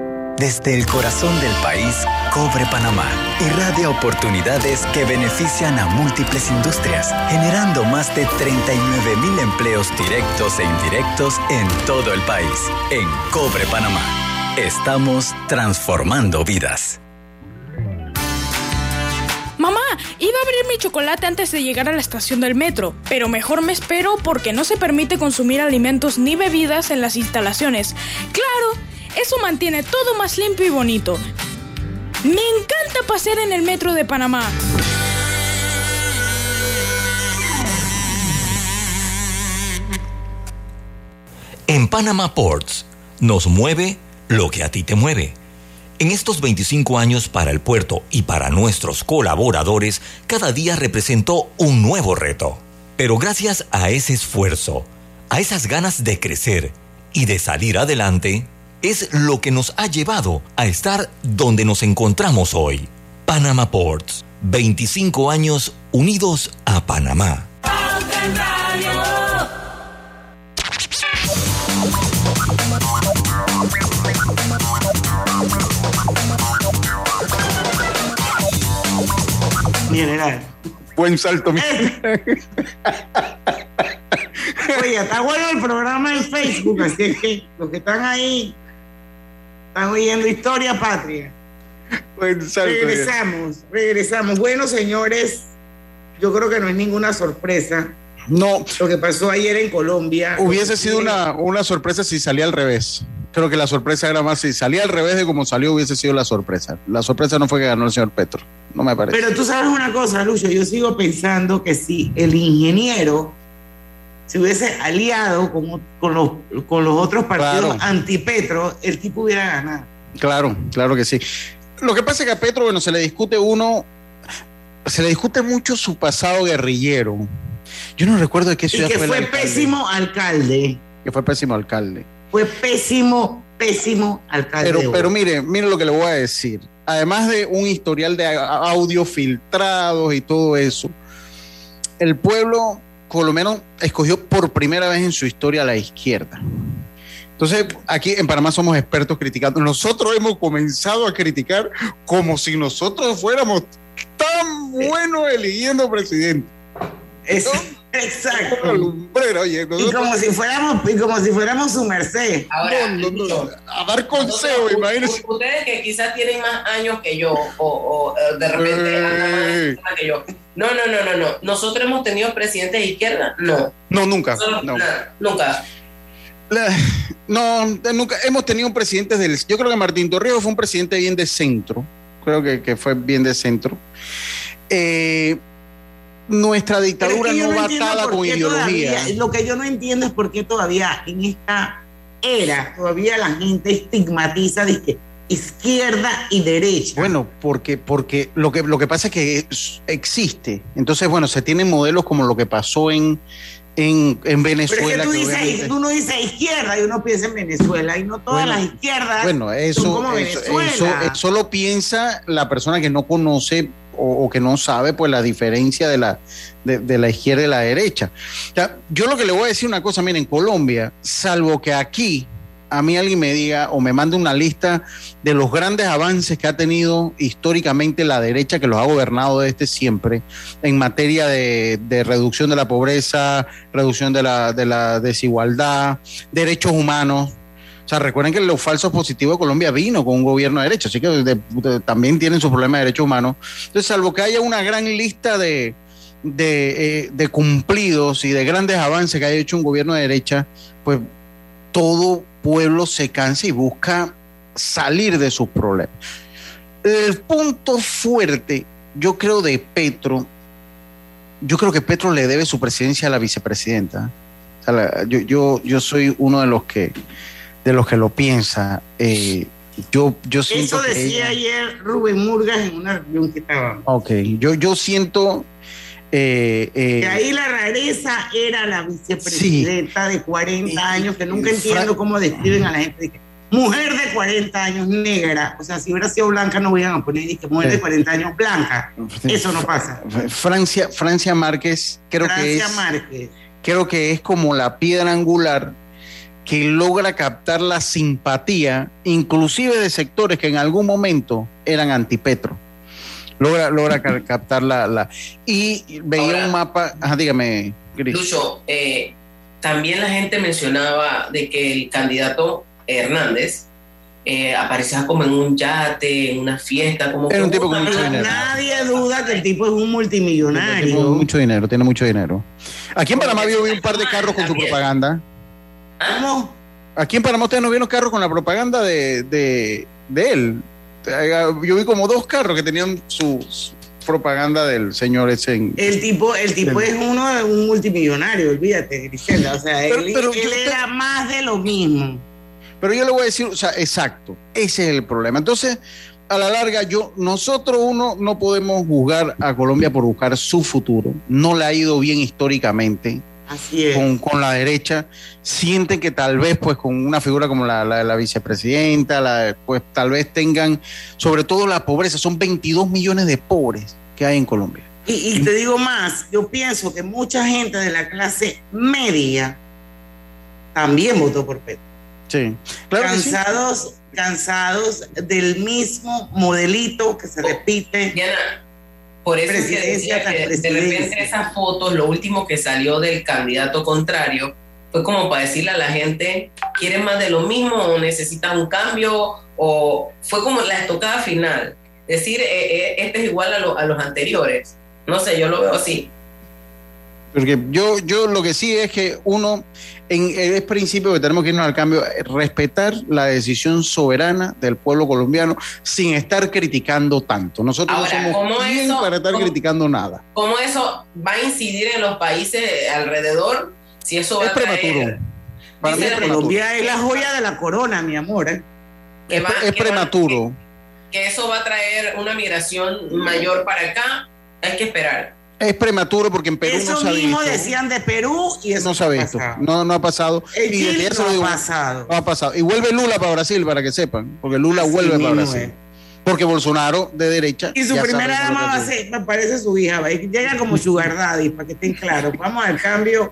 Desde el corazón del país, Cobre Panamá irradia oportunidades que benefician a múltiples industrias, generando más de 39 mil empleos directos e indirectos en todo el país. En Cobre Panamá, estamos transformando vidas. Mamá, iba a abrir mi chocolate antes de llegar a la estación del metro, pero mejor me espero porque no se permite consumir alimentos ni bebidas en las instalaciones. Claro, eso mantiene todo más limpio y bonito. Me encanta pasear en el metro de Panamá. En Panama Ports nos mueve lo que a ti te mueve. En estos 25 años para el puerto y para nuestros colaboradores, cada día representó un nuevo reto. Pero gracias a ese esfuerzo, a esas ganas de crecer y de salir adelante, es lo que nos ha llevado a estar donde nos encontramos hoy. Panama Ports, 25 años unidos a Panamá. General. Buen salto, mi. Oye, está bueno el programa en Facebook, así que los que están ahí están oyendo Historia Patria. Regresamos, regresamos. Bueno, señores, yo creo que no es ninguna sorpresa. No. Lo que pasó ayer en Colombia. Hubiese sido una, una sorpresa si salía al revés. Creo que la sorpresa era más si salía al revés de como salió, hubiese sido la sorpresa. La sorpresa no fue que ganó el señor Petro. No me parece. Pero tú sabes una cosa, Lucho, yo sigo pensando que si el ingeniero se hubiese aliado con, con, los, con los otros partidos Claro. anti-Petro, el tipo hubiera ganado. Claro, claro que sí. Lo que pasa es que a Petro, bueno, se le discute uno, se le discute mucho su pasado guerrillero. Yo no recuerdo de qué Y ciudad que fue el fue alcalde. pésimo alcalde. Que fue pésimo alcalde. Fue pésimo, pésimo alcalde. Pero, pero mire, mire lo que le voy a decir. Además de un historial de audio filtrados y todo eso, el pueblo, por lo menos, escogió por primera vez en su historia a la izquierda. Entonces, aquí en Panamá somos expertos criticando. Nosotros hemos comenzado a criticar como si nosotros fuéramos tan buenos eligiendo presidente. Es- exacto. Lumbrera, oye, Y como si fuéramos, y como si fuéramos su merced. Ahora, No, no, no, a dar consejo, imagínense. Ustedes que quizás tienen más años que yo, o, o, eh, de repente andan más Eh. encima que yo. No, no, no, no, no. Nosotros hemos tenido presidentes de izquierda. No. No, nunca. Nosotros- no. nada, nunca. La- no, nunca hemos tenido un presidente del. Yo creo que Martín Torrijos fue un presidente bien de centro. Creo que, que fue bien de centro. Eh, nuestra es dictadura que no va atada por con ideología. todavía- lo que yo no entiendo es por qué todavía en esta era, todavía la gente estigmatiza de izquierda y derecha. Bueno, porque, porque lo, que, lo que pasa es que existe. Entonces, bueno, se tienen modelos como lo que pasó en, en, en Pero es Venezuela. que tú, que dices, obviamente- tú no dices izquierda y uno piensa en Venezuela y no todas Bueno, las izquierdas Bueno, son eso, como eso, Venezuela. eso, eso lo piensa la persona que no conoce o, o que no sabe pues la diferencia de la, de, de la izquierda y la derecha. O sea, yo lo que le voy a decir una cosa, miren, en Colombia, salvo que aquí a mí alguien me diga o me mande una lista de los grandes avances que ha tenido históricamente la derecha que los ha gobernado desde siempre en materia de, reducción de la pobreza, reducción de la, de la desigualdad, derechos humanos. O sea, recuerden que los falsos positivos de Colombia vino con un gobierno de derecha, así que también tienen su problema de derechos humanos. Entonces, salvo que haya una gran lista de, de, eh, de cumplidos y de grandes avances que haya hecho un gobierno de derecha, pues todo pueblo se cansa y busca salir de sus problemas. El punto fuerte, yo creo, de Petro, yo creo que Petro le debe su presidencia a la vicepresidenta. O sea, la- yo, yo, yo soy uno de los que de los que lo piensa. Eh, yo, yo siento Eso que decía ella- ayer Rubén Murgas en una reunión que estábamos. Ok, yo, yo siento eh, eh, Que ahí la rareza era la vicepresidenta de 40 años, que nunca y entiendo cómo describen a la gente. Mujer de 40 años, negra. O sea, si hubiera sido blanca, no hubieran a poner dice, mujer de 40 años, blanca. Eso no pasa. Francia, Francia Márquez creo que Francia es Márquez. creo que es como la piedra angular que logra captar la simpatía, inclusive de sectores que en algún momento eran antipetro. Logra, logra ca- captar la, la- y veía Ahora- un mapa, ajá, dígame, Gris. Lucho, eh, también la gente mencionaba de que el candidato Hernández eh, aparecía como en un yate, en una fiesta, como Era un tipo con mucho dinero. Nadie duda que el tipo es un multimillonario. Tiene mucho dinero, tiene mucho dinero. Aquí en Panamá yo vi un par de carros con su propaganda. ¿Cómo? Aquí en Panamá ustedes no vieron carros con la propaganda de, de, de él. Yo vi como dos carros que tenían su, su propaganda del señor ese. en- El tipo, el tipo Del- es uno un multimillonario, olvídate, Griselda. O sea, Pero- él, pero él yo te- era más de lo mismo. Pero yo le voy a decir, o sea, exacto, ese es el problema. Entonces, a la larga, yo, nosotros uno no podemos juzgar a Colombia por buscar su futuro. No le ha ido bien históricamente. Así es. Con, con la derecha, sienten que tal vez, pues, con una figura como la, la, la vicepresidenta, la, pues, tal vez tengan, sobre todo la pobreza, son 22 millones de pobres que hay en Colombia. Y, y te digo más, yo pienso que mucha gente de la clase media también votó por Petro. Sí, claro que sí. cansados, cansados del mismo modelito que se repite. Diana, por eso es que Presidencia decía que de presidencia. repente esas fotos, lo último que salió del candidato contrario, fue como para decirle a la gente, ¿quieren más de lo mismo o necesitan un cambio? O fue como la estocada final. Decir, eh, eh, este es igual a, lo- a los anteriores. No sé, yo lo veo así. Porque yo, yo lo que sí es que uno, en, es principio que tenemos que irnos al cambio, eh, respetar la decisión soberana del pueblo colombiano sin estar criticando tanto. Nosotros Ahora, no somos ¿cómo quien eso- para estar cómo- criticando nada. ¿Cómo eso va a incidir en los países alrededor? Si eso va Es a prematuro. Para mí es la- prematuro. Colombia es la joya de la corona, mi amor. ¿eh? Es, prematuro. que eso va a traer una migración mayor para acá, hay que esperar. Es prematuro porque en Perú Eso no se ha mismo visto. decían de Perú y eso no se ha visto. No, no ha pasado. En Y desde no ha pasado. No ha pasado. Y vuelve Lula para Brasil, para que sepan. Porque Lula Así vuelve para mismo Brasil. es. Porque Bolsonaro, de derecha. Y su primera dama va a ser, me parece su hija, llega como sugar daddy, para que estén claros. Vamos al cambio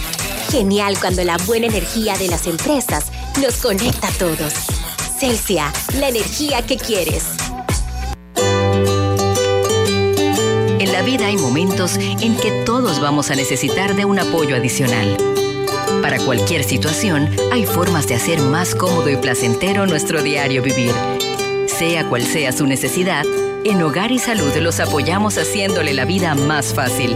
Genial cuando la buena energía de las empresas nos conecta a todos. Celsia, la energía que quieres. En la vida hay momentos en que todos vamos a necesitar de un apoyo adicional. Para cualquier situación, hay formas de hacer más cómodo y placentero nuestro diario vivir. Sea cual sea su necesidad, en Hogar y Salud los apoyamos haciéndole la vida más fácil,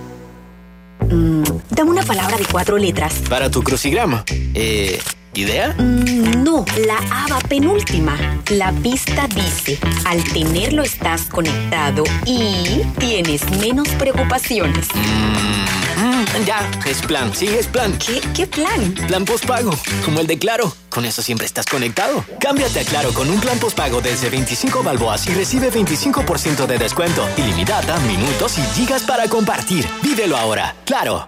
Mm, dame una palabra de cuatro letras. Para tu crucigrama. Eh, ¿idea? Mm, no, la aba penúltima. La pista dice, al tenerlo estás conectado y tienes menos preocupaciones. Mm, ya, es plan. Sí, es plan. ¿Qué, qué plan? Plan postpago, como el de Claro. Con eso siempre estás conectado. Cámbiate a Claro con un plan postpago desde 25 balboas y recibe 25% de descuento. Ilimitada, minutos y gigas para compartir. Vívelo ahora. Claro.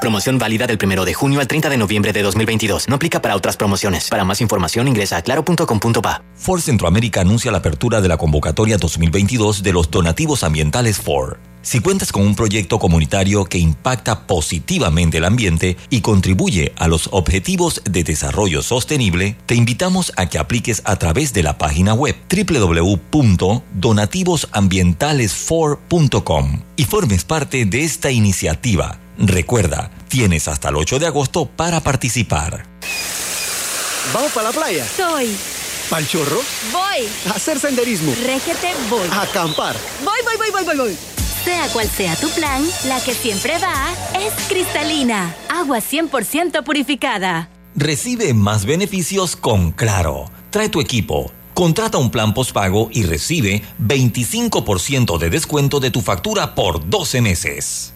Promoción válida del 1 de junio al 30 de noviembre de 2022. No aplica para otras promociones. Para más información ingresa a claro.com.pa. Ford Centroamérica anuncia la apertura de la convocatoria 2022 de los donativos ambientales Ford. Si cuentas con un proyecto comunitario que impacta positivamente el ambiente y contribuye a los objetivos de desarrollo sostenible, te invitamos a que apliques a través de la página web www.donativosambientalesfor.com y formes parte de esta iniciativa. Recuerda, tienes hasta el 8 de agosto para participar. ¿Vamos para la playa? Soy. ¿Pal chorro? Voy. A hacer senderismo. Régete, voy. A acampar. Voy, voy, voy, voy, voy, voy. Sea cual sea tu plan, la que siempre va es cristalina. Agua 100% purificada. Recibe más beneficios con Claro. Trae tu equipo. Contrata un plan postpago y recibe 25% de descuento de tu factura por 12 meses.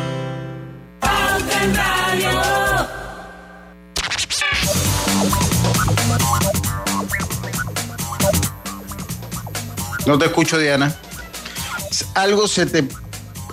No te escucho, Diana. Algo se te,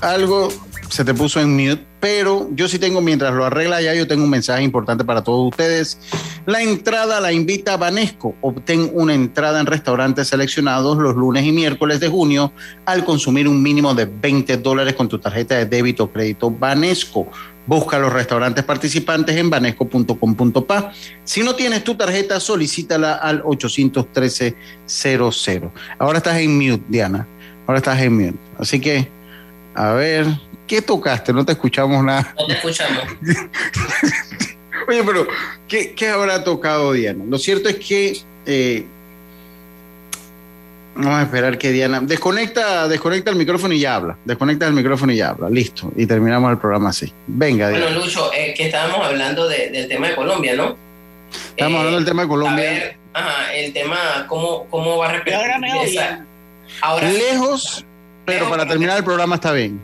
algo se te puso en mute, pero yo sí tengo, mientras lo arregla ya, yo tengo un mensaje importante para todos ustedes. La entrada la invita Banesco. Obtén una entrada en restaurantes seleccionados los lunes y miércoles de junio al consumir un mínimo de 20 dólares con tu tarjeta de débito o crédito Banesco. Busca los restaurantes participantes en banesco.com.pa. Si no tienes tu tarjeta, solicítala al 813-00. Ahora estás en mute, Diana. Ahora estás en mute. Así que, a ver, ¿qué tocaste? No te escuchamos nada. No te escuchamos. Oye, pero ¿qué, qué habrá tocado Diana? Lo cierto es que eh, vamos a esperar que Diana desconecta, desconecta el micrófono y ya habla. Desconecta el micrófono y ya habla. Listo. Y terminamos el programa así. Venga, Diana. Bueno, Lucho, eh, que estábamos hablando de- del tema de Colombia, ¿no? Estamos hablando del tema de Colombia. A ver, ajá, el tema, ¿cómo, cómo va a repercutir ahora me esa- Ahora. Lejos, pero para terminar el programa está bien.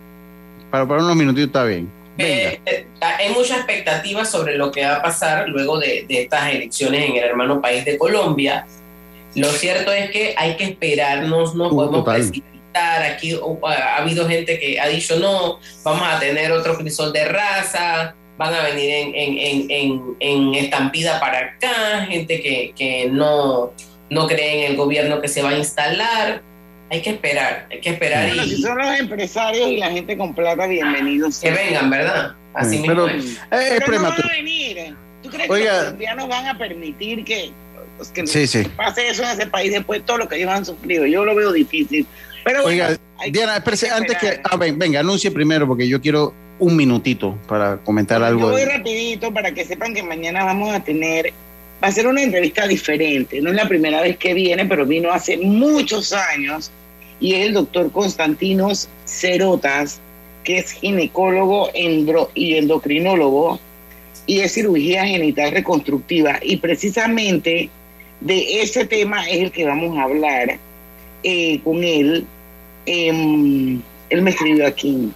Para, para unos minutitos está bien. Eh, eh, hay mucha expectativa sobre lo que va a pasar luego de, de estas elecciones en el hermano país de Colombia. Lo cierto es que hay que esperarnos, no podemos total. precipitar. Aquí uh, ha habido gente que ha dicho no, vamos a tener otro crisol de raza, van a venir en, en, en, en, en estampida para acá, gente que, que no, no cree en el gobierno que se va a instalar. Hay que esperar, hay que esperar Bueno, y si son los empresarios y la gente con plata, bienvenidos. que vengan, ¿verdad? Así Sí, mismo pero- es. Eh, es Pero no prematuro. van a venir. ¿Tú crees Oiga. que los colombianos van a permitir que, pues, que Sí, sí. pase eso en ese país después de todo lo que ellos han sufrido? Yo lo veo difícil. Pero bueno, Oiga, hay Diana, espérese, antes que. Ah, ven, venga, anuncie primero porque yo quiero un minutito para comentar Yo algo. voy de- rapidito para que sepan que mañana vamos a tener, va a ser una entrevista diferente. No es la primera vez que viene, pero vino hace muchos años y es el doctor Constantinos Cerotas, que es ginecólogo endro- y endocrinólogo y es cirugía genital reconstructiva. Y precisamente de ese tema es el que vamos a hablar eh, con él. Em, él me escribió aquí.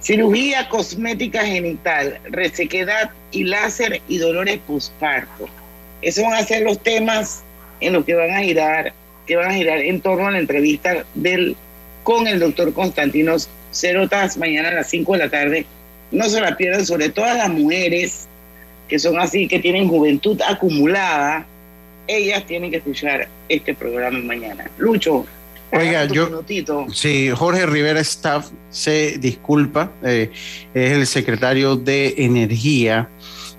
Cirugía cosmética genital, resequedad y láser y dolores posparto. Esos van a ser los temas en los que van a girar, que van a girar en torno a la entrevista del con el doctor Constantinos Cerotas mañana a las 5 de la tarde. No se la pierdan, sobre todo a las mujeres que son así, que tienen juventud acumulada. Ellas tienen que escuchar este programa mañana. Lucho, Oiga, yo. Sí, Jorge Rivera Staff se disculpa, eh, es el secretario de Energía,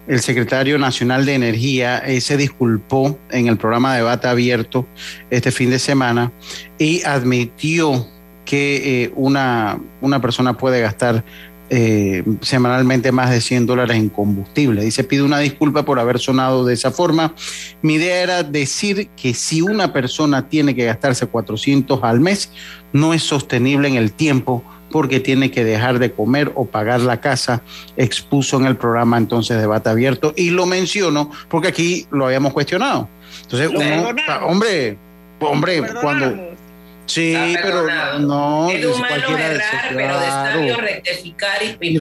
el secretario nacional de Energía, eh, se disculpó en el programa de debate abierto este fin de semana y admitió que eh, una, una persona puede gastar eh, semanalmente más de 100 dólares en combustible. Dice, pido una disculpa por haber sonado de esa forma. Mi idea era decir que si una persona tiene que gastarse 400 al mes, no es sostenible en el tiempo porque tiene que dejar de comer o pagar la casa, expuso en el programa entonces debate abierto y lo menciono porque aquí lo habíamos cuestionado. Entonces, uno, hombre, hombre, cuando Sí, pero no, humano errar, pero de sabio rectificar y,